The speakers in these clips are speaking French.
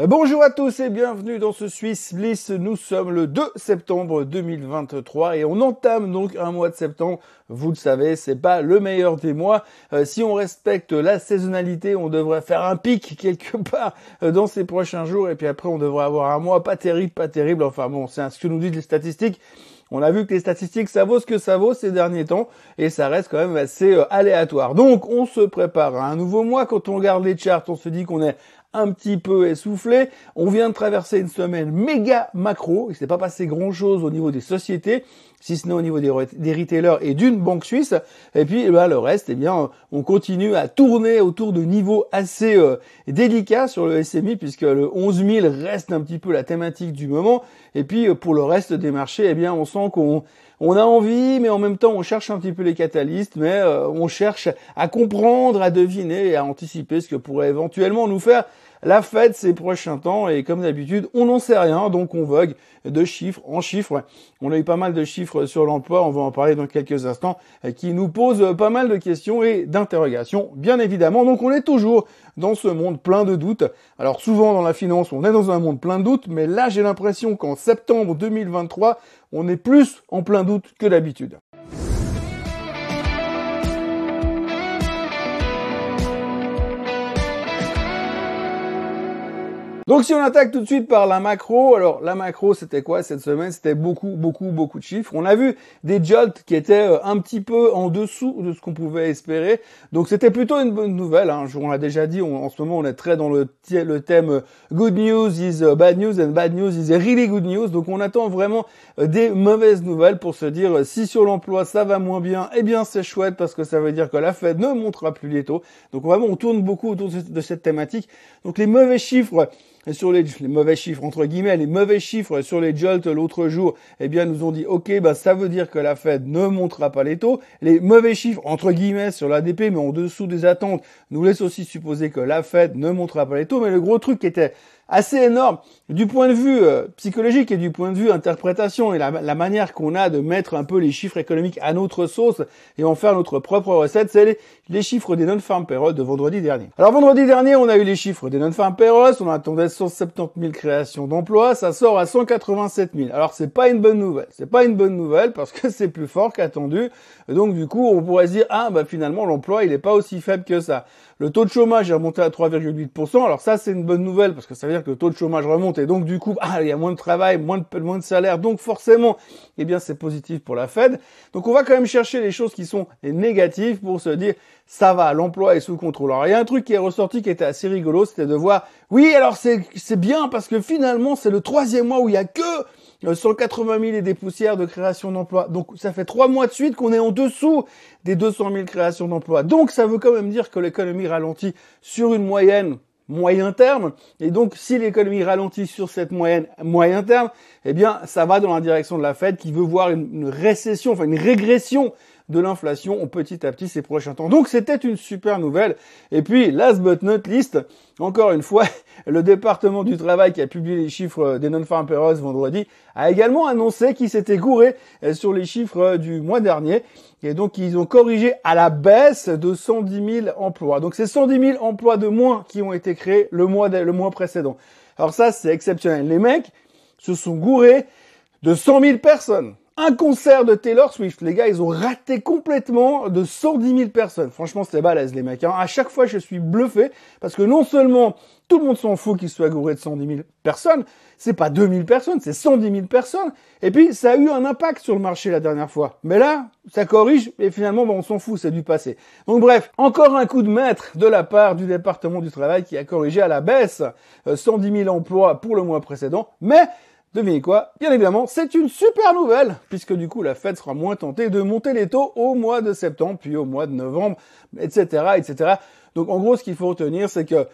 Euh, bonjour à tous et bienvenue dans ce Swiss Bliss. Nous sommes le 2 septembre 2023 et on entame donc un mois de septembre. Vous le savez, c'est pas le meilleur des mois. Euh, si on respecte la saisonnalité, on devrait faire un pic quelque part euh, dans ces prochains jours et puis après on devrait avoir un mois pas terrible, pas terrible. Enfin bon, c'est ce que nous disent les statistiques. On a vu que les statistiques, ça vaut ce que ça vaut ces derniers temps et ça reste quand même assez aléatoire. Donc, on se prépare à un nouveau mois. Quand on regarde les charts, on se dit qu'on est un petit peu essoufflé. On vient de traverser une semaine méga macro. Il s'est pas passé grand chose au niveau des sociétés, si ce n'est au niveau des, retailers et d'une banque suisse. Et puis, eh ben, le reste, eh bien, on continue à tourner autour de niveaux assez euh, délicats sur le SMI, puisque le 11 000 reste un petit peu la thématique du moment. Et puis, euh, pour le reste des marchés, eh bien, on sent qu'on on a envie, mais en même temps, on cherche un petit peu les catalystes, mais euh, on cherche à comprendre, à deviner et à anticiper ce que pourrait éventuellement nous faire la fête ces prochains temps. Et comme d'habitude, on n'en sait rien, donc on vogue de chiffres en chiffres. On a eu pas mal de chiffres sur l'emploi, on va en parler dans quelques instants, qui nous posent pas mal de questions et d'interrogations, bien évidemment. Donc on est toujours dans ce monde plein de doutes. Alors souvent dans la finance, on est dans un monde plein de doutes, mais là j'ai l'impression qu'en septembre 2023, on est plus en plein doute que d'habitude. Donc si on attaque tout de suite par la macro, alors la macro c'était quoi cette semaine? C'était beaucoup, beaucoup, beaucoup de chiffres. On a vu des jolts qui étaient euh, un petit peu en dessous de ce qu'on pouvait espérer. Donc c'était plutôt une bonne nouvelle. Hein. On l'a déjà dit, en ce moment on est très dans le, thème euh, good news is euh, bad news and bad news is really good news. Donc on attend vraiment des mauvaises nouvelles pour se dire si sur l'emploi ça va moins bien, eh bien c'est chouette parce que ça veut dire que la Fed ne montera plus les taux. Donc vraiment on tourne beaucoup autour de cette thématique. Donc les mauvais chiffres sur les, mauvais chiffres, entre guillemets, les mauvais chiffres sur les jolts l'autre jour, eh bien, nous ont dit, OK, bah, ça veut dire que la Fed ne montera pas les taux. Les mauvais chiffres, entre guillemets, sur l'ADP, mais en dessous des attentes, nous laissent aussi supposer que la Fed ne montera pas les taux. Mais le gros truc qui était assez énorme du point de vue euh, psychologique et du point de vue interprétation et la, manière qu'on a de mettre un peu les chiffres économiques à notre sauce et en faire notre propre recette, c'est les, chiffres des non-farm payrolls de vendredi dernier. Alors vendredi dernier, on a eu les chiffres des non-farm payrolls, on attendait 170 000 créations d'emplois, ça sort à 187 000. Alors c'est pas une bonne nouvelle, c'est pas une bonne nouvelle parce que c'est plus fort qu'attendu. Donc du coup, on pourrait se dire ah bah finalement l'emploi il est pas aussi faible que ça. Le taux de chômage est remonté à 3,8%. Alors ça c'est une bonne nouvelle parce que ça veut dire que le taux de chômage remonte et donc du coup, ah, il y a moins de travail, moins de, salaire, donc forcément, eh bien, c'est positif pour la Fed. Donc on va quand même chercher les choses qui sont négatives pour se dire, ça va, l'emploi est sous contrôle. Alors il y a un truc qui est ressorti qui était assez rigolo, c'était de voir, oui, alors c'est, bien parce que finalement, c'est le troisième mois où il y a que 180 000 et des poussières de création d'emplois. Donc ça fait trois mois de suite qu'on est en dessous des 200 000 créations d'emplois. Donc ça veut quand même dire que l'économie ralentit sur une moyenne moyen terme. Et donc, si l'économie ralentit sur cette moyenne moyen terme, eh bien, ça va dans la direction de la Fed qui veut voir une, récession, enfin une régression de l'inflation petit à petit ces prochains temps. Donc c'était une super nouvelle. Et puis, last but not least, encore une fois, le département du travail qui a publié les chiffres des non-farm payrolls vendredi a également annoncé qu'il s'était gouré euh, sur les chiffres du mois dernier. Et donc, ils ont corrigé à la baisse de 110 000 emplois. Donc, c'est 110 000 emplois de moins qui ont été créés le mois, le mois précédent. Alors ça, c'est exceptionnel. Les mecs se sont gourés de 100 000 personnes un concert de Taylor Swift. Les gars, ils ont raté complètement de 110 000 personnes. Franchement, c'est balèze, les mecs. Hein. À chaque fois, je suis bluffé parce que non seulement tout le monde s'en fout qu'il soit gouré de 110 000 personnes, c'est pas 2000 personnes, c'est 110 000 personnes. Et puis, ça a eu un impact sur le marché la dernière fois. Mais là, ça corrige et finalement, on s'en fout, c'est du passé. Donc bref, encore un coup de maître de la part du département du travail qui a corrigé à la baisse 110 euh, 000 emplois pour le mois précédent. Mais Devinez quoi Bien évidemment, c'est une super nouvelle, puisque du coup la Fed sera moins tentée de monter les taux au mois de septembre, puis au mois de novembre, etc., etc. Donc en gros, ce qu'il faut retenir, c'est que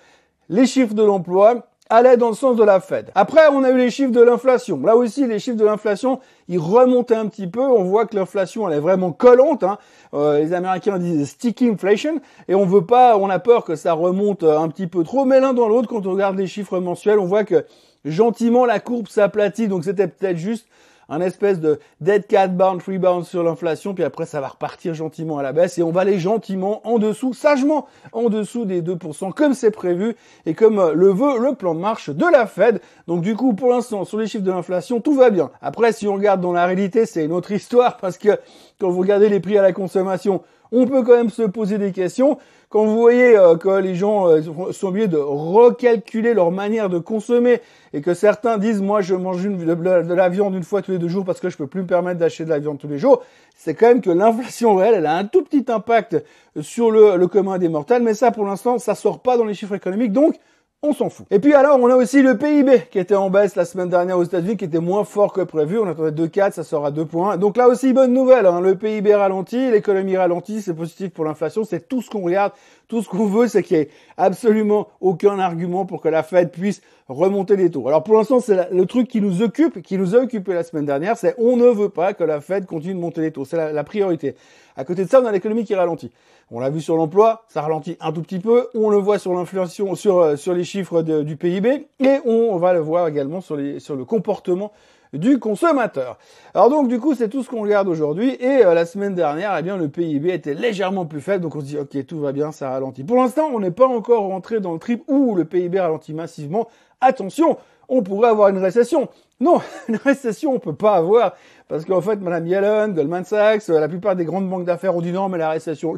les chiffres de l'emploi allaient dans le sens de la Fed. Après, on a eu les chiffres de l'inflation. Là aussi, les chiffres de l'inflation, ils remontaient un petit peu. On voit que l'inflation, elle est vraiment collante. Hein. Euh, les Américains disent sticky inflation, et on veut pas, on a peur que ça remonte un petit peu trop. Mais l'un dans l'autre, quand on regarde les chiffres mensuels, on voit que gentiment la courbe s'aplatit, donc c'était peut-être juste un espèce de dead cat bounce rebound sur l'inflation, puis après ça va repartir gentiment à la baisse et on va aller gentiment en dessous, sagement en dessous des 2%, comme c'est prévu et comme euh, le veut le plan de marche de la Fed. Donc du coup, pour l'instant, sur les chiffres de l'inflation, tout va bien. Après, si on regarde dans la réalité, c'est une autre histoire parce que quand vous regardez les prix à la consommation, on peut quand même se poser des questions. Quand vous voyez euh, que les gens euh, sont obligés de recalculer leur manière de consommer et que certains disent moi je mange de, la viande une fois tous les deux jours parce que je peux plus me permettre d'acheter de la viande tous les jours, c'est quand même que l'inflation réelle elle a un tout petit impact sur le, le commun des mortels, mais ça pour l'instant ça sort pas dans les chiffres économiques donc on s'en fout. Et puis alors, on a aussi le PIB qui était en baisse la semaine dernière aux États-Unis, qui était moins fort que prévu. On attendait 2,4, ça sort à 2 points. Donc là aussi, bonne nouvelle. Hein. Le PIB ralentit, l'économie ralentit, c'est positif pour l'inflation. C'est tout ce qu'on regarde, tout ce qu'on veut, c'est qu'il n'y ait absolument aucun argument pour que la Fed puisse remonter les taux. Alors pour l'instant, c'est le truc qui nous occupe, qui nous a occupé la semaine dernière, c'est on ne veut pas que la Fed continue de monter les taux. C'est la, la priorité. À côté de ça, on a l'économie qui ralentit. On l'a vu sur l'emploi, ça ralentit un tout petit peu. On le voit sur l'inflation, sur, euh, sur les chiffres du PIB. Et on va le voir également sur, les, sur le comportement du consommateur. Alors donc du coup c'est tout ce qu'on regarde aujourd'hui et euh, la semaine dernière eh bien le PIB était légèrement plus faible donc on se dit ok tout va bien ça ralentit. Pour l'instant on n'est pas encore rentré dans le trip où le PIB ralentit massivement. Attention on pourrait avoir une récession. Non, une récession, on peut pas avoir. Parce qu'en fait, Madame Yellen, Goldman Sachs, euh, la plupart des grandes banques d'affaires ont dit non, mais la récession,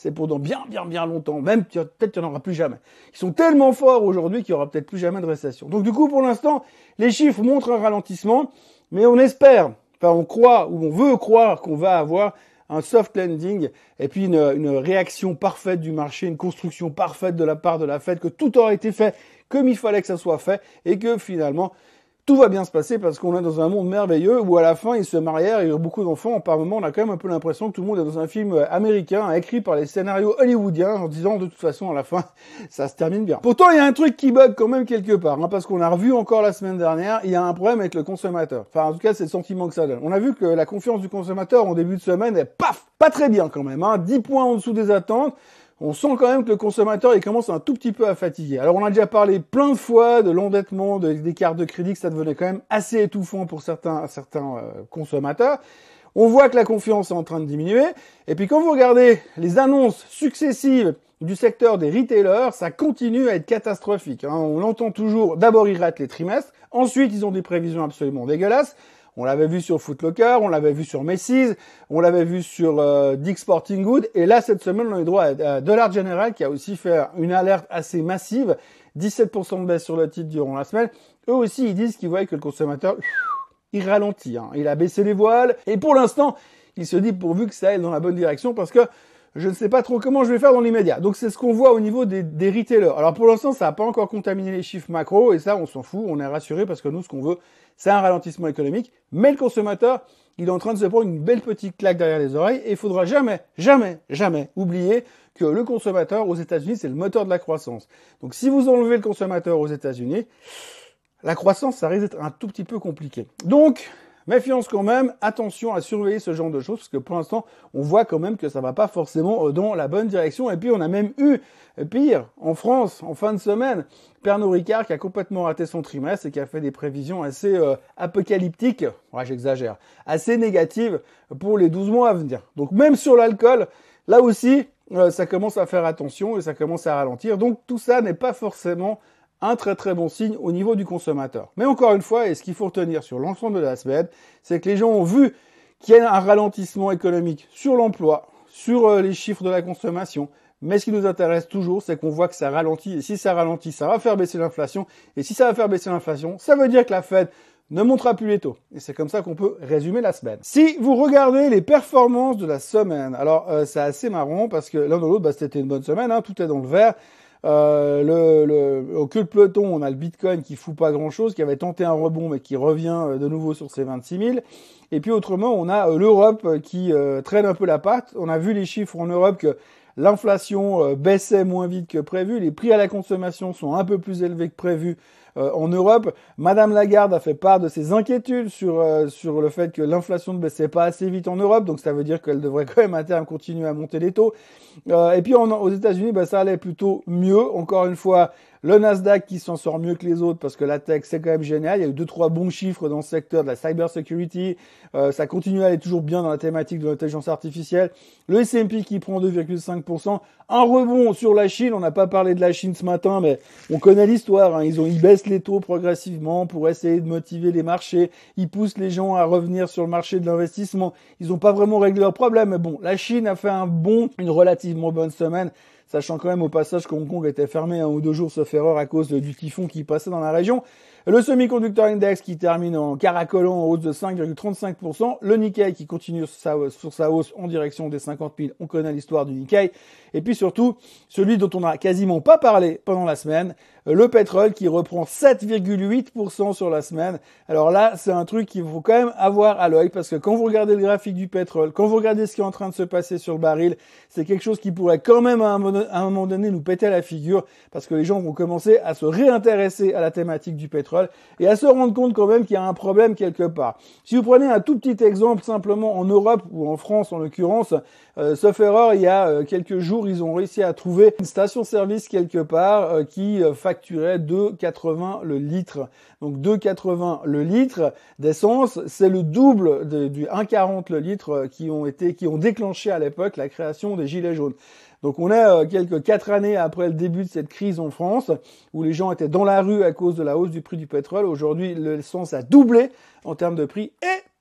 c'est pour dans bien, bien, bien longtemps. Même, peut-être qu'il n'y en aura plus jamais. Ils sont tellement forts aujourd'hui qu'il n'y aura peut-être plus jamais de récession. Donc, du coup, pour l'instant, les chiffres montrent un ralentissement, mais on espère, enfin, on croit, ou on veut croire qu'on va avoir un soft landing et puis une, une, réaction parfaite du marché, une construction parfaite de la part de la Fed, que tout aura été fait comme il fallait que ça soit fait et que finalement tout va bien se passer parce qu'on est dans un monde merveilleux où à la fin ils se marièrent, il y a beaucoup d'enfants. Par moment, on a quand même un peu l'impression que tout le monde est dans un film américain écrit par les scénarios hollywoodiens en disant de toute façon à la fin ça se termine bien. Pourtant, il y a un truc qui bug quand même quelque part hein, parce qu'on a revu encore la semaine dernière, il y a un problème avec le consommateur. Enfin, en tout cas, c'est le sentiment que ça donne. On a vu que la confiance du consommateur en début de semaine est paf, pas très bien quand même. Hein, 10 points en dessous des attentes on sent quand même que le consommateur il commence un tout petit peu à fatiguer. Alors on a déjà parlé plein de fois de l'endettement, des cartes de crédit, que ça devenait quand même assez étouffant pour certains, certains euh, consommateurs. On voit que la confiance est en train de diminuer. Et puis quand vous regardez les annonces successives du secteur des retailers, ça continue à être catastrophique. Hein. On entend toujours, d'abord ils ratent les trimestres, ensuite ils ont des prévisions absolument dégueulasses. On l'avait vu sur Footlocker, on l'avait vu sur Macy's, on l'avait vu sur euh, Dick Sporting Good, et là cette semaine on a eu droit à, Dollar General qui a aussi fait une alerte assez massive, 17% de baisse sur le titre durant la semaine. Eux aussi ils disent qu'ils voient que le consommateur il ralentit, hein. il a baissé les voiles, et pour l'instant il se dit pourvu que ça aille dans la bonne direction parce que je ne sais pas trop comment je vais faire dans l'immédiat. Donc c'est ce qu'on voit au niveau des, des retailers. Alors pour l'instant, ça n'a pas encore contaminé les chiffres macro, et ça, on s'en fout, on est rassuré parce que nous, ce qu'on veut, c'est un ralentissement économique. Mais le consommateur, il est en train de se prendre une belle petite claque derrière les oreilles, et il faudra jamais, jamais, jamais oublier que le consommateur aux États-Unis, c'est le moteur de la croissance. Donc si vous enlevez le consommateur aux États-Unis, la croissance, ça risque d'être un tout petit peu compliqué. Donc, Méfiance quand même, attention à surveiller ce genre de choses, parce que pour l'instant, on voit quand même que ça va pas forcément euh, dans la bonne direction. Et puis, on a même eu euh, pire, en France, en fin de semaine, Pernod Ricard qui a complètement raté son trimestre et qui a fait des prévisions assez euh, apocalyptiques, ouais, j'exagère, assez négatives pour les 12 mois à venir. Donc même sur l'alcool, là aussi, ça commence à faire attention et ça commence à ralentir. Donc tout ça n'est pas forcément un très très bon signe au niveau du consommateur. Mais encore une fois, et ce qu'il faut retenir sur l'ensemble de la semaine, c'est que les gens ont vu qu'il y a un ralentissement économique sur l'emploi, sur euh, les chiffres de la consommation. Mais ce qui nous intéresse toujours, c'est qu'on voit que ça ralentit. Et si ça ralentit, ça va faire baisser l'inflation. Et si ça va faire baisser l'inflation, ça veut dire que la Fed ne montera plus les taux. Et c'est comme ça qu'on peut résumer la semaine. Si vous regardez les performances de la semaine, alors euh, c'est assez marrant parce que l'un dans l'autre, bah, c'était une bonne semaine, hein, tout est dans le vert. Euh, le, le, au queue de peloton, on a le Bitcoin qui fout pas grand-chose, qui avait tenté un rebond mais qui revient euh, de nouveau sur ses 26 000. Et puis autrement, on a euh, l'Europe qui traîne un peu la patte. On a vu les chiffres en Europe que l'inflation baissait moins vite que prévu, les prix à la consommation sont un peu plus élevés que prévu en Europe. Madame Lagarde a fait part de ses inquiétudes sur sur le fait que l'inflation ne baissait pas assez vite en Europe, donc ça veut dire qu'elle devrait quand même à terme continuer à monter les taux. et puis aux États-Unis, bah, ça allait plutôt mieux. Encore une fois, le Nasdaq qui s'en sort mieux que les autres parce que la tech c'est quand même génial. Il y a eu deux trois bons chiffres dans ce secteur de la cyber security. Euh, ça continue à aller toujours bien dans la thématique de l'intelligence artificielle. Le S&P qui prend 2,5%. Un rebond sur la Chine. On n'a pas parlé de la Chine ce matin, mais on connaît l'histoire. Hein. Ils ont ils baissent les taux progressivement pour essayer de motiver les marchés. Ils poussent les gens à revenir sur le marché de l'investissement. Ils n'ont pas vraiment réglé leurs problèmes, mais bon, la Chine a fait un bon, une relativement bonne semaine sachant quand même au passage que Hong Kong était fermé un ou deux jours sauf erreur à cause du typhon qui passait dans la région. Le semi-conductor index qui termine en caracolant en hausse de 5,35%. Le Nikkei qui continue sur sa, hausse en direction des 50 000. On connaît l'histoire du Nikkei. Et puis surtout, celui dont on n'a quasiment pas parlé pendant la semaine, le pétrole qui reprend 7,8% sur la semaine. Alors là, c'est un truc qu'il faut quand même avoir à l'œil parce que quand vous regardez le graphique du pétrole, quand vous regardez ce qui est en train de se passer sur le baril, c'est quelque chose qui pourrait quand même à un moment donné nous péter la figure parce que les gens vont commencer à se réintéresser à la thématique du pétrole et à se rendre compte quand même qu'il y a un problème quelque part. Si vous prenez un tout petit exemple simplement en Europe ou en France en l'occurrence, euh, sauf erreur, il y a euh, quelques jours, ils ont réussi à trouver une station-service quelque part euh, qui facturait 2,80 le litre. Donc 2,80 le litre d'essence, c'est le double du 1,40 le litre qui ont été, qui ont déclenché à l'époque la création des gilets jaunes. Donc on est quelques quatre années après le début de cette crise en France, où les gens étaient dans la rue à cause de la hausse du prix du pétrole. Aujourd'hui, l'essence a doublé en termes de prix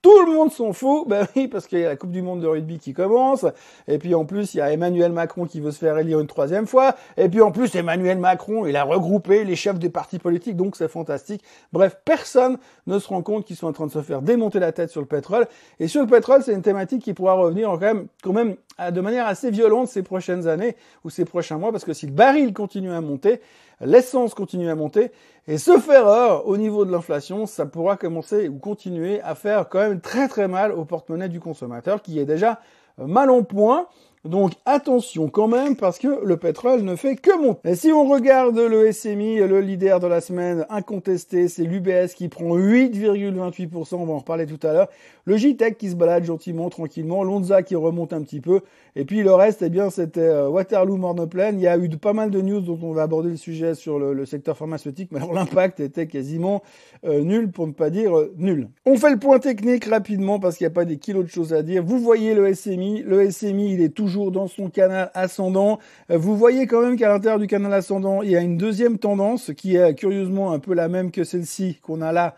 tout le monde s'en fout, ben oui, parce qu'il y a la Coupe du Monde de rugby qui commence, et puis en plus il y a Emmanuel Macron qui veut se faire élire une troisième fois, et puis en plus Emmanuel Macron, il a regroupé les chefs des partis politiques, donc c'est fantastique. Bref, personne ne se rend compte qu'ils sont en train de se faire démonter la tête sur le pétrole, et sur le pétrole, c'est une thématique qui pourra revenir quand même, quand même de manière assez violente ces prochaines années ou ces prochains mois, parce que si le baril continue à monter, l'essence continue à monter, et ce erreur au niveau de l'inflation, ça pourra commencer ou continuer à faire quand même très très mal au porte-monnaie du consommateur qui est déjà mal en point. Donc attention quand même parce que le pétrole ne fait que monter. Et si on regarde le SMI, le leader de la semaine incontesté, c'est l'UBS qui prend 8,28%, on va en reparler tout à l'heure. Le JTEC qui se balade gentiment, tranquillement, Lonza qui remonte un petit peu. Et puis le reste, eh bien, c'était euh, Waterloo, Mornoplan. Il y a eu pas mal de news dont on va aborder le sujet sur le, secteur pharmaceutique, mais alors l'impact était quasiment euh, nul pour ne pas dire euh, nul. On fait le point technique rapidement parce qu'il n'y a pas des kilos de choses à dire. Vous voyez le SMI, le SMI, il est toujours dans son canal ascendant. Euh, vous voyez quand même qu'à l'intérieur du canal ascendant, il y a une deuxième tendance qui est curieusement un peu la même que celle-ci qu'on a là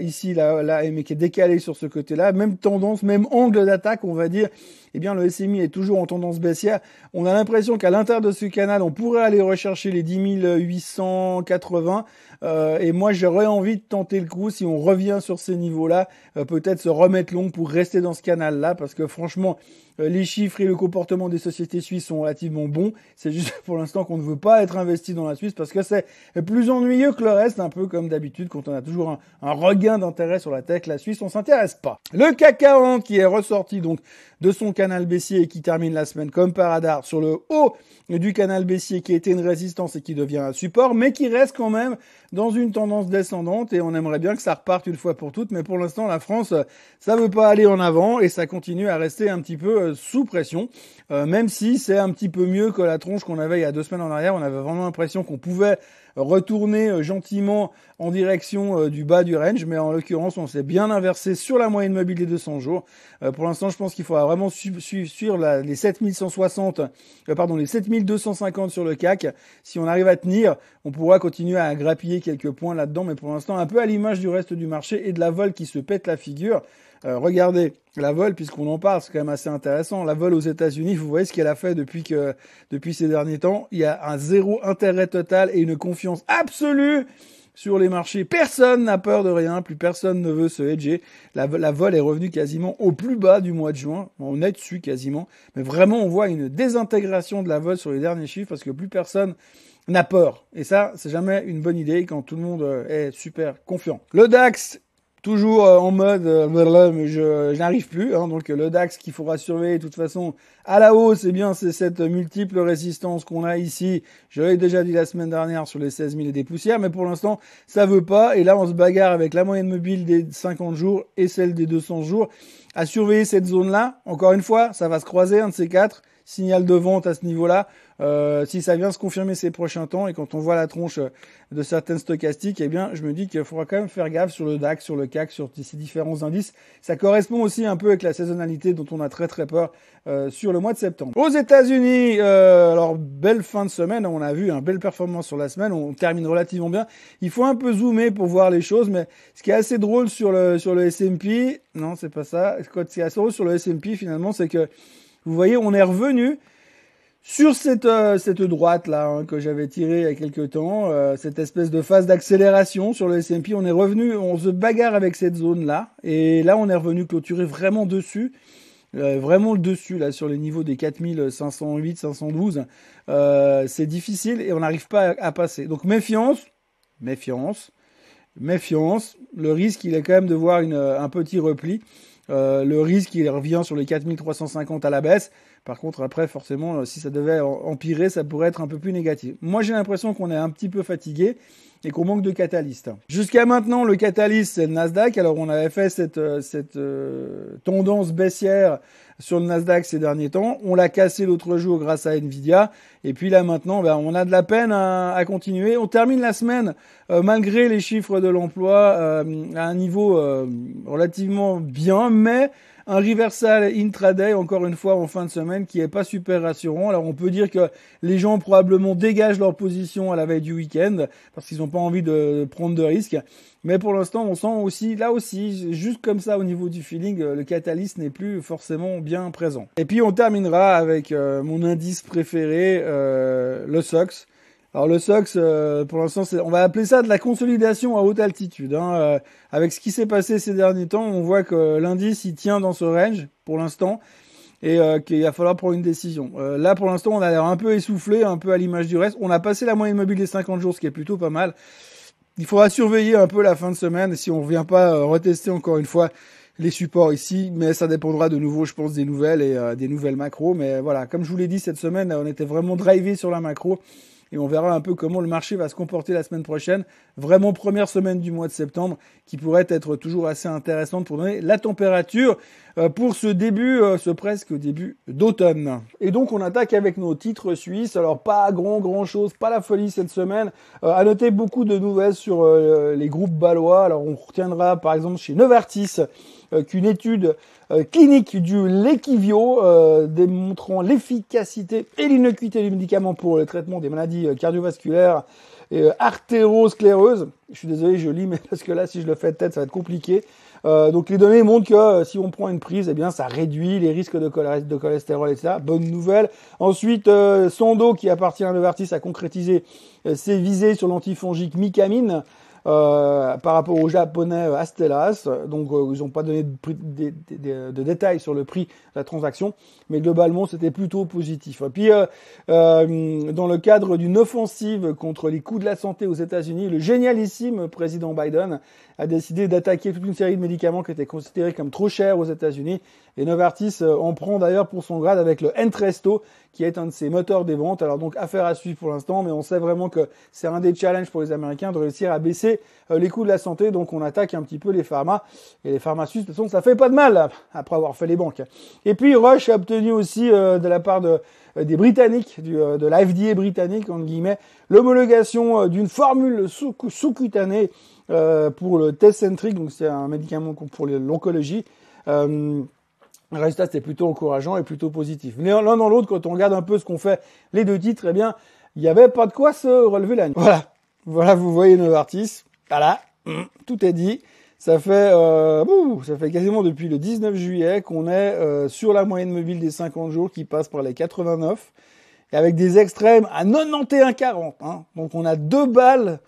ici, là, là, mais qui est décalée sur ce côté-là, même tendance, même angle d'attaque, on va dire, eh bien, le SMI est toujours en tendance baissière. On a l'impression qu'à l'intérieur de ce canal, on pourrait aller rechercher les 10 880. Euh, et moi, j'aurais envie de tenter le coup, si on revient sur ces niveaux-là, euh, peut-être se remettre long pour rester dans ce canal-là, parce que franchement, euh, les chiffres et le comportement des sociétés suisses sont relativement bons. C'est juste pour l'instant qu'on ne veut pas être investi dans la Suisse, parce que c'est plus ennuyeux que le reste, un peu comme d'habitude, quand on a toujours un, un regain d'intérêt sur la tech, la Suisse, on s'intéresse pas. Le CAC 40 qui est ressorti donc de son canal baissier et qui termine la semaine comme par hasard sur le haut du canal baissier qui était une résistance et qui devient un support, mais qui reste quand même dans une tendance descendante et on aimerait bien que ça reparte une fois pour toutes, mais pour l'instant la France, ça veut pas aller en avant et ça continue à rester un petit peu euh, sous pression, euh, même si c'est un petit peu mieux que la tronche qu'on avait il y a deux semaines en arrière, on avait vraiment l'impression qu'on pouvait retourner euh, gentiment en direction euh, du bas du range, mais en l'occurrence, on s'est bien inversé sur la moyenne mobile des 200 jours. Euh, pour l'instant, je pense qu'il faudra vraiment suivre la, les 7160, pardon, les 7250 sur le CAC. Si on arrive à tenir, on pourra continuer à grappiller quelques points là-dedans, mais pour l'instant, un peu à l'image du reste du marché et de la vol qui se pète la figure. Euh, regardez, la vol, puisqu'on en parle, c'est quand même assez intéressant. La vol aux États-Unis, vous voyez ce qu'elle a fait depuis que, depuis ces derniers temps. Il y a un zéro intérêt total et une confiance absolue sur les marchés. Personne n'a peur de rien, plus personne ne veut se hedger. La, la, vol est revenue quasiment au plus bas du mois de juin. On est dessus quasiment. Mais vraiment, on voit une désintégration de la vol sur les derniers chiffres parce que plus personne n'a peur. Et ça, c'est jamais une bonne idée quand tout le monde est super confiant. Le DAX toujours en mode mais je, n'arrive plus. Hein, donc le DAX qu'il faudra surveiller de toute façon à la hausse, eh bien c'est cette multiple résistance qu'on a ici. Je l'ai déjà dit la semaine dernière sur les 16 000 et des poussières, mais pour l'instant ça veut pas. Et là on se bagarre avec la moyenne mobile des 50 jours et celle des 200 jours à surveiller cette zone-là. Encore une fois, ça va se croiser un de ces quatre signal de vente à ce niveau-là. Euh, si ça vient se confirmer ces prochains temps et quand on voit la tronche de certaines stochastiques, eh bien, je me dis qu'il faudra quand même faire gaffe sur le DAX, sur le CAC, sur ces différents indices. Ça correspond aussi un peu avec la saisonnalité dont on a très très peur euh, sur le mois de septembre. Aux États-Unis, euh, alors belle fin de semaine, on a vu une belle performance sur la semaine, on termine relativement bien. Il faut un peu zoomer pour voir les choses, mais ce qui est assez drôle sur le sur le S&P, non, c'est pas ça. Ce qui est assez drôle sur le S&P finalement, c'est que vous voyez, on est revenu sur cette, euh, cette droite là hein, que j'avais tirée il y a quelques temps, euh, cette espèce de phase d'accélération sur le S&P, on est revenu, on se bagarre avec cette zone là, et là on est revenu clôturer vraiment dessus, euh, vraiment le dessus là sur les niveaux des 4508, 512. c'est difficile et on n'arrive pas à, passer. Donc méfiance, méfiance, méfiance. Le risque il est quand même de voir une, un petit repli. Le risque, il revient sur les 4350 à la baisse. Par contre, après, forcément, euh, si ça devait empirer, ça pourrait être un peu plus négatif. Moi, j'ai l'impression qu'on est un petit peu fatigué et qu'on manque de catalystes. Jusqu'à maintenant, le catalyste, c'est le Nasdaq. Alors, on avait fait cette, euh, cette tendance baissière sur le Nasdaq ces derniers temps. On l'a cassé l'autre jour grâce à Nvidia. Et puis là maintenant, ben, on a de la peine à, continuer. On termine la semaine euh, malgré les chiffres de l'emploi euh, à un niveau euh, relativement bien, mais un reversal intraday, encore une fois, en fin de semaine, qui est pas super rassurant. Alors, on peut dire que les gens probablement dégagent leur position à la veille du week-end parce qu'ils n'ont pas envie de prendre de risques. Mais pour l'instant, on sent aussi, là aussi, juste comme ça au niveau du feeling, le catalyste n'est plus forcément bien présent. Et puis on terminera avec euh, mon indice préféré, euh, le SOX. Alors le SOX, euh, pour l'instant, on va appeler ça de la consolidation à haute altitude. Hein. avec ce qui s'est passé ces derniers temps, on voit que l'indice il tient dans ce range pour l'instant et qu'il va falloir prendre une décision. là, pour l'instant, on a l'air un peu essoufflé, un peu à l'image du reste. On a passé la moyenne mobile des 50 jours, ce qui est plutôt pas mal. Il faudra surveiller un peu la fin de semaine si on ne revient pas euh, retester encore une fois les supports ici, mais ça dépendra de nouveau, je pense, des nouvelles et euh, des nouvelles macros. Mais voilà, comme je vous l'ai dit cette semaine, on était vraiment drivé sur la macro et on verra un peu comment le marché va se comporter la semaine prochaine. Vraiment première semaine du mois de septembre qui pourrait être toujours assez intéressante pour donner la température euh, pour ce début, euh, ce presque début d'automne. Et donc on attaque avec nos titres suisses. Alors pas grand grand chose, pas la folie cette semaine. Euh, à noter beaucoup de nouvelles sur les groupes balois. Alors on retiendra par exemple chez Novartis qu'une étude clinique du Lequivio euh, démontrant l'efficacité et l'innocuité du médicament pour le traitement des maladies euh, cardiovasculaires et artéroscléreuses. Je suis désolé, je lis, mais parce que là, si je le fais de tête, ça va être compliqué. donc les données montrent que si on prend une prise, eh bien ça réduit les risques de, cholestérol, etc. Bonne nouvelle. Ensuite, Sando, qui appartient à Novartis, a concrétisé ses visées sur l'antifongique Micamine. Euh, par rapport aux japonais euh, Astellas. Donc euh, ils n'ont pas donné de, de, détails sur le prix de la transaction, mais globalement c'était plutôt positif. Et puis dans le cadre d'une offensive contre les coûts de la santé aux États-Unis, le génialissime président Biden a décidé d'attaquer toute une série de médicaments qui étaient considérés comme trop chers aux États-Unis. Et Novartis euh, en prend d'ailleurs pour son grade avec le Entresto, qui est un de ses moteurs des ventes. Alors donc affaire à suivre pour l'instant, mais on sait vraiment que c'est un des challenges pour les Américains de réussir à baisser euh, les coûts de la santé. Donc on attaque un petit peu les pharma et les pharma suisses. De toute façon, ça fait pas de mal après avoir fait les banques. Et puis Roche a obtenu aussi euh, de la part de des Britanniques, du, de la FDA britannique, en guillemets, l'homologation d'une formule sous-cutanée euh, pour le test centric, donc c'est un médicament pour l'oncologie. Euh, le résultat, c'était plutôt encourageant et plutôt positif. Mais l'un dans l'autre, quand on regarde un peu ce qu'on fait, les deux titres, eh bien, il n'y avait pas de quoi se relever la nuit. Voilà. Voilà, vous voyez Novartis. Voilà. Tout est dit. Ça fait, euh, ça fait quasiment depuis le 19 juillet qu'on est euh, sur la moyenne mobile des 50 jours qui passe par les 89 et avec des extrêmes à 91,40. Hein. Donc on a deux balles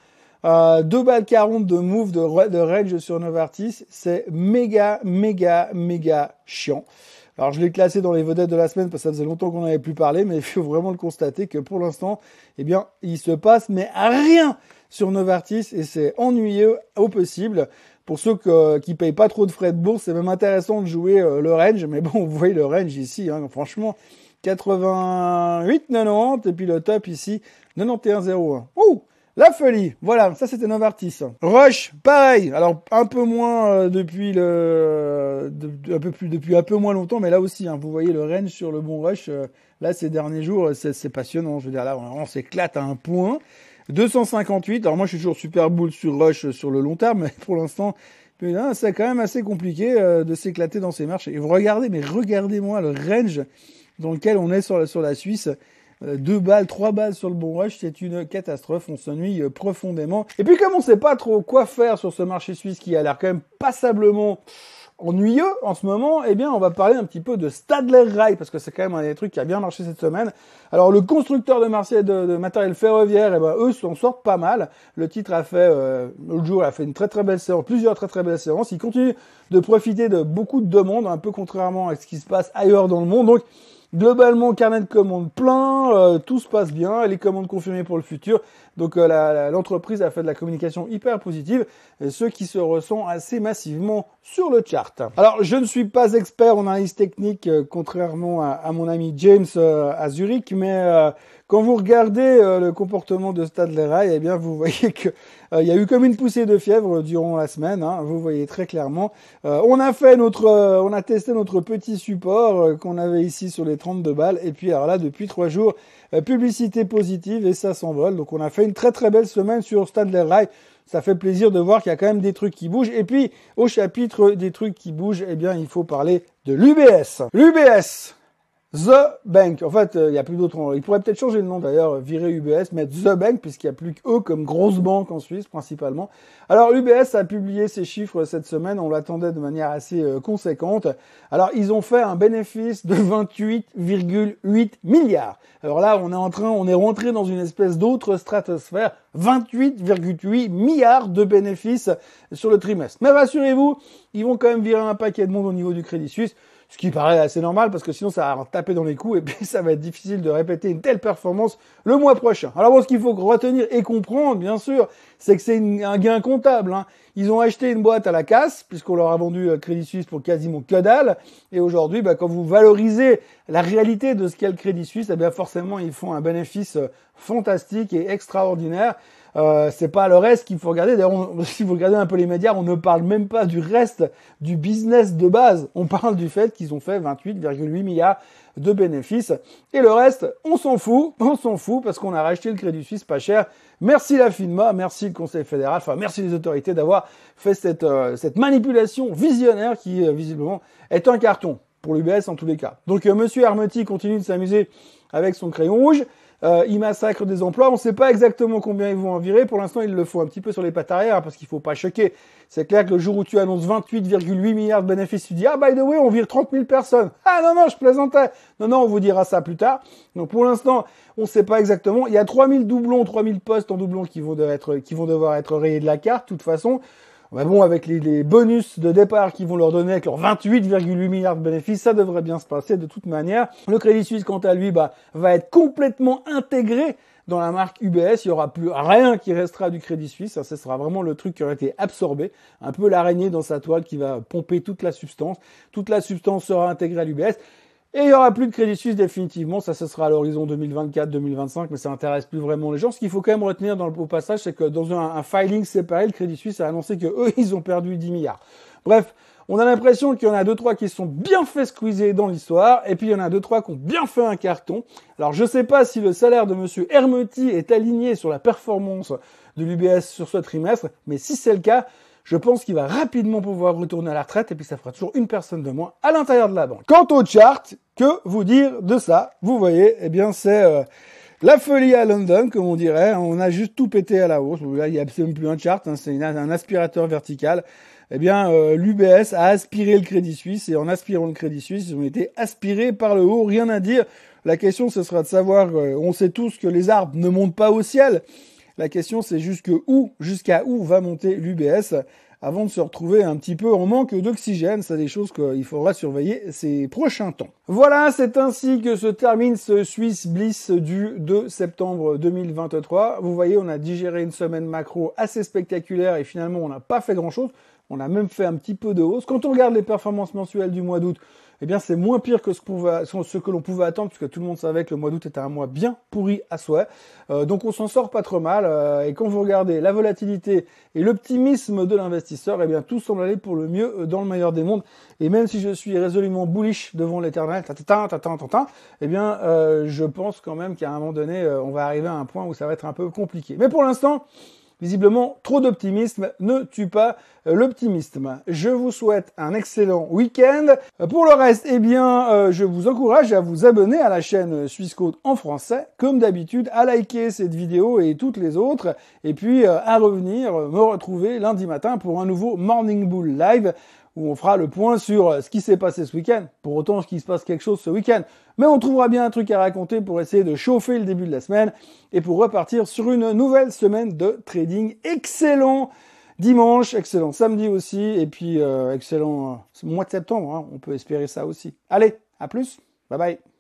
euh, 2 balles 40 de move de, range sur Novartis, c'est méga, méga, méga chiant. Alors je l'ai classé dans les vedettes de la semaine parce que ça faisait longtemps qu'on n'avait plus parlé, mais il faut vraiment le constater que pour l'instant, eh bien, il se passe mais rien sur Novartis et c'est ennuyeux au possible. Pour ceux qui payent pas trop de frais de bourse, c'est même intéressant de jouer euh, le range, mais bon, vous voyez le range ici, hein, franchement, 88, 90, et puis le top ici, 91,01. Ouh la folie, voilà, ça c'était Novartis. Rush, pareil. Alors un peu moins euh, depuis le, un peu plus depuis un peu moins longtemps, mais là aussi, hein, vous voyez le range sur le bon Rush. Euh, là ces derniers jours, c'est passionnant. Je veux dire là, on, s'éclate à un point. 258. Alors moi, je suis toujours super boule sur Rush sur le long terme, mais pour l'instant, c'est quand même assez compliqué euh, de s'éclater dans ces marches. Et vous regardez, mais regardez-moi le range dans lequel on est sur sur la Suisse. Euh, deux balles, trois balles sur le bon rush, c'est une catastrophe. On s'ennuie euh, profondément. Et puis comme on sait pas trop quoi faire sur ce marché suisse qui a l'air quand même passablement ennuyeux en ce moment, eh bien, on va parler un petit peu de Stadler Rail, parce que c'est quand même un des trucs qui a bien marché cette semaine. Alors, le constructeur de, Marseille, de, matériel ferroviaire, eh ben, eux s'en sortent pas mal. Le titre a fait, euh, l'autre jour, a fait une très très belle séance, plusieurs très très belles séances. Il continue de profiter de beaucoup de demandes, un peu contrairement à ce qui se passe ailleurs dans le monde. Donc, Globalement, carnet de commandes plein, euh, tout se passe bien, les commandes confirmées pour le futur. Donc euh, l'entreprise a fait de la communication hyper positive, ce qui se ressent assez massivement sur le chart. Alors je ne suis pas expert en analyse technique, euh, contrairement à, mon ami James à Zurich, mais quand vous regardez euh, le comportement de Stade Rail, eh bien, vous voyez que euh, il y a eu comme une poussée de fièvre durant la semaine. Hein, vous voyez très clairement. Euh, on a fait notre, on a testé notre petit support qu'on avait ici sur les 32 balles. Et puis alors là, depuis trois jours, publicité positive et ça s'envole. Donc on a fait une très très belle semaine sur Stade Rail ça fait plaisir de voir qu'il y a quand même des trucs qui bougent. Et puis, au chapitre des trucs qui bougent, eh bien, il faut parler de l'UBS. L'UBS, The Bank. En fait, euh, il n'y a plus d'autres. Il pourrait peut-être changer le nom d'ailleurs, virer UBS, mettre The Bank, puisqu'il n'y a plus qu'eux comme grosse banque en Suisse principalement. Alors UBS a publié ses chiffres cette semaine, on l'attendait de manière assez euh, conséquente. Alors ils ont fait un bénéfice de 28,8 milliards. Alors là, on est en train, on est rentré dans une espèce d'autre stratosphère. 28,8 milliards de bénéfices sur le trimestre. Mais rassurez-vous, ils vont quand même virer un paquet de monde au niveau du Crédit Suisse ce qui paraît assez normal parce que sinon ça va taper dans les coups et puis ça va être difficile de répéter une telle performance le mois prochain. Alors bon, ce qu'il faut retenir et comprendre, bien sûr, c'est que c'est un gain comptable. Hein. Ils ont acheté une boîte à la casse puisqu'on leur a vendu euh, Crédit Suisse pour quasiment que dalle. Et aujourd'hui, bah, quand vous valorisez la réalité de ce qu'est le Crédit Suisse, eh bien forcément ils font un bénéfice euh, fantastique et extraordinaire. Euh, c'est pas le reste qu'il faut regarder. D'ailleurs, si vous regardez un peu les médias, on ne parle même pas du reste du business de base. On parle du fait qu'ils ont fait 28,8 milliards de bénéfices. Et le reste, on s'en fout, on s'en fout parce qu'on a racheté le Crédit Suisse pas cher. Merci la FINMA, merci le Conseil fédéral, enfin merci les autorités d'avoir fait cette, euh, cette manipulation visionnaire qui euh, visiblement est un carton pour l'UBS en tous les cas. Donc euh, Monsieur Hermeti continue de s'amuser avec son crayon rouge. Euh, ils massacrent des emplois. On ne sait pas exactement combien ils vont en virer. Pour l'instant, ils le font un petit peu sur les pattes arrière parce qu'il faut pas choquer. C'est clair que le jour où tu annonces 28,8 milliards de bénéfices, tu dis ah by the way, on vire 30 000 personnes. Ah non non, je plaisantais. Non non, on vous dira ça plus tard. Donc pour l'instant, on ne sait pas exactement. Il y a 3000 doublons, 3000 postes en doublons qui vont, devoir être, qui vont devoir être rayés de la carte. De toute façon, bah bon, avec les, bonus de départ qu'ils vont leur donner avec leurs 28,8 milliards de bénéfices, ça devrait bien se passer de toute manière. Le Crédit Suisse, quant à lui, bah, va être complètement intégré dans la marque UBS, il y aura plus rien qui restera du Crédit Suisse. Ça, ce sera vraiment le truc qui aura été absorbé, un peu l'araignée dans sa toile qui va pomper toute la substance. Toute la substance sera intégrée à l'UBS. Et il n'y aura plus de Crédit Suisse définitivement, ça ce sera à l'horizon 2024-2025, mais ça n'intéresse plus vraiment les gens. Ce qu'il faut quand même retenir dans le, au passage, c'est que dans un, filing séparé, le Crédit Suisse a annoncé que eux, ils ont perdu 10 milliards. Bref, on a l'impression qu'il y en a deux trois qui sont bien fait squeezer dans l'histoire, et puis il y en a deux trois qui ont bien fait un carton. Alors je sais pas si le salaire de Monsieur Hermeti est aligné sur la performance de l'UBS sur ce trimestre, mais si c'est le cas, je pense qu'il va rapidement pouvoir retourner à la retraite et puis ça fera toujours une personne de moins à l'intérieur de la banque. Quant au chart, que vous dire de ça? Vous voyez, eh bien c'est euh, la folie à London, comme on dirait. On a juste tout pété à la hausse. Là, il n'y a même plus un chart, hein, c'est un aspirateur vertical. Eh bien, euh, l'UBS a aspiré le Crédit Suisse et en aspirant le Crédit Suisse, ils ont été aspirés par le haut. Rien à dire. La question, ce sera de savoir. Euh, on sait tous que les arbres ne montent pas au ciel. La question, c'est jusque où, jusqu'à où va monter l'UBS avant de se retrouver un petit peu en manque d'oxygène? C'est des choses qu'il faudra surveiller ces prochains temps. Voilà, c'est ainsi que se termine ce Swiss Bliss du 2 septembre 2023. Vous voyez, on a digéré une semaine macro assez spectaculaire et finalement on n'a pas fait grand chose. On a même fait un petit peu de hausse. Quand on regarde les performances mensuelles du mois d'août, eh bien c'est moins pire que ce, que l'on pouvait attendre, puisque tout le monde savait que le mois d'août était un mois bien pourri à souhait. Euh, donc on s'en sort pas trop mal. Euh, et quand vous regardez la volatilité et l'optimisme de l'investisseur, eh bien tout semble aller pour le mieux euh, dans le meilleur des mondes. Et même si je suis résolument bullish devant l'éternel, eh bien je pense quand même qu'à un moment donné, on va arriver à un point où ça va être un peu compliqué. Mais pour l'instant, Visiblement, trop d'optimisme ne tue pas euh, l'optimisme. Je vous souhaite un excellent week-end. Pour le reste, eh bien, euh, je vous encourage à vous abonner à la chaîne Suisse en français, comme d'habitude, à liker cette vidéo et toutes les autres, et puis euh, à revenir me retrouver lundi matin pour un nouveau Morning Bull Live où on fera le point sur euh, ce qui s'est passé ce week-end. Pour autant, qu'il se passe quelque chose ce week-end. Mais on trouvera bien un truc à raconter pour essayer de chauffer le début de la semaine et pour repartir sur une nouvelle semaine de trading excellent dimanche, excellent samedi aussi, et puis euh, excellent euh, mois de septembre. Hein. on peut espérer ça aussi. Allez, à plus, bye bye.